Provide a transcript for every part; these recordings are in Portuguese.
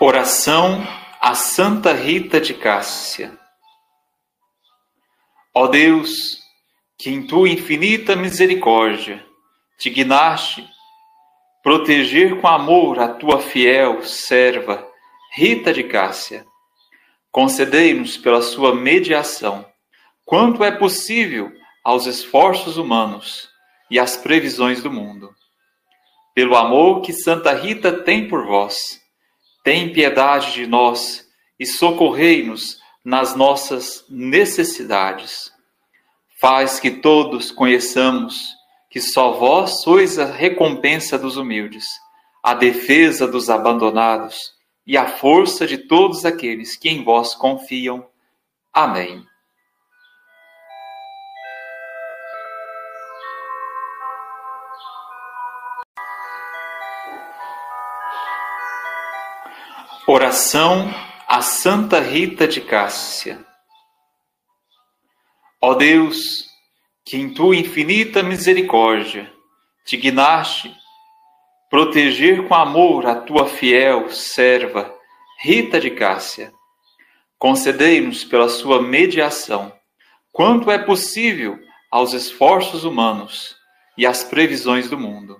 Oração a Santa Rita de Cássia. Ó Deus, que em tua infinita misericórdia dignaste proteger com amor a tua fiel serva Rita de Cássia, concedei-nos pela sua mediação, quanto é possível aos esforços humanos e às previsões do mundo. Pelo amor que Santa Rita tem por vós, tem piedade de nós e socorrei-nos nas nossas necessidades. Faz que todos conheçamos que só vós sois a recompensa dos humildes, a defesa dos abandonados e a força de todos aqueles que em vós confiam. Amém. Oração a Santa Rita de Cássia. Ó Deus, que em tua infinita misericórdia dignaste proteger com amor a tua fiel serva Rita de Cássia, concedei-nos pela sua mediação, quanto é possível aos esforços humanos e às previsões do mundo.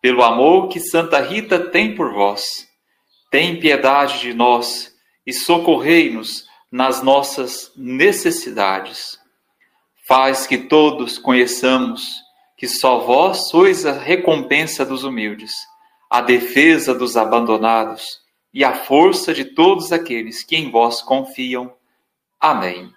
Pelo amor que Santa Rita tem por vós, tem piedade de nós e socorrei-nos nas nossas necessidades. Faz que todos conheçamos que só vós sois a recompensa dos humildes, a defesa dos abandonados e a força de todos aqueles que em vós confiam. Amém.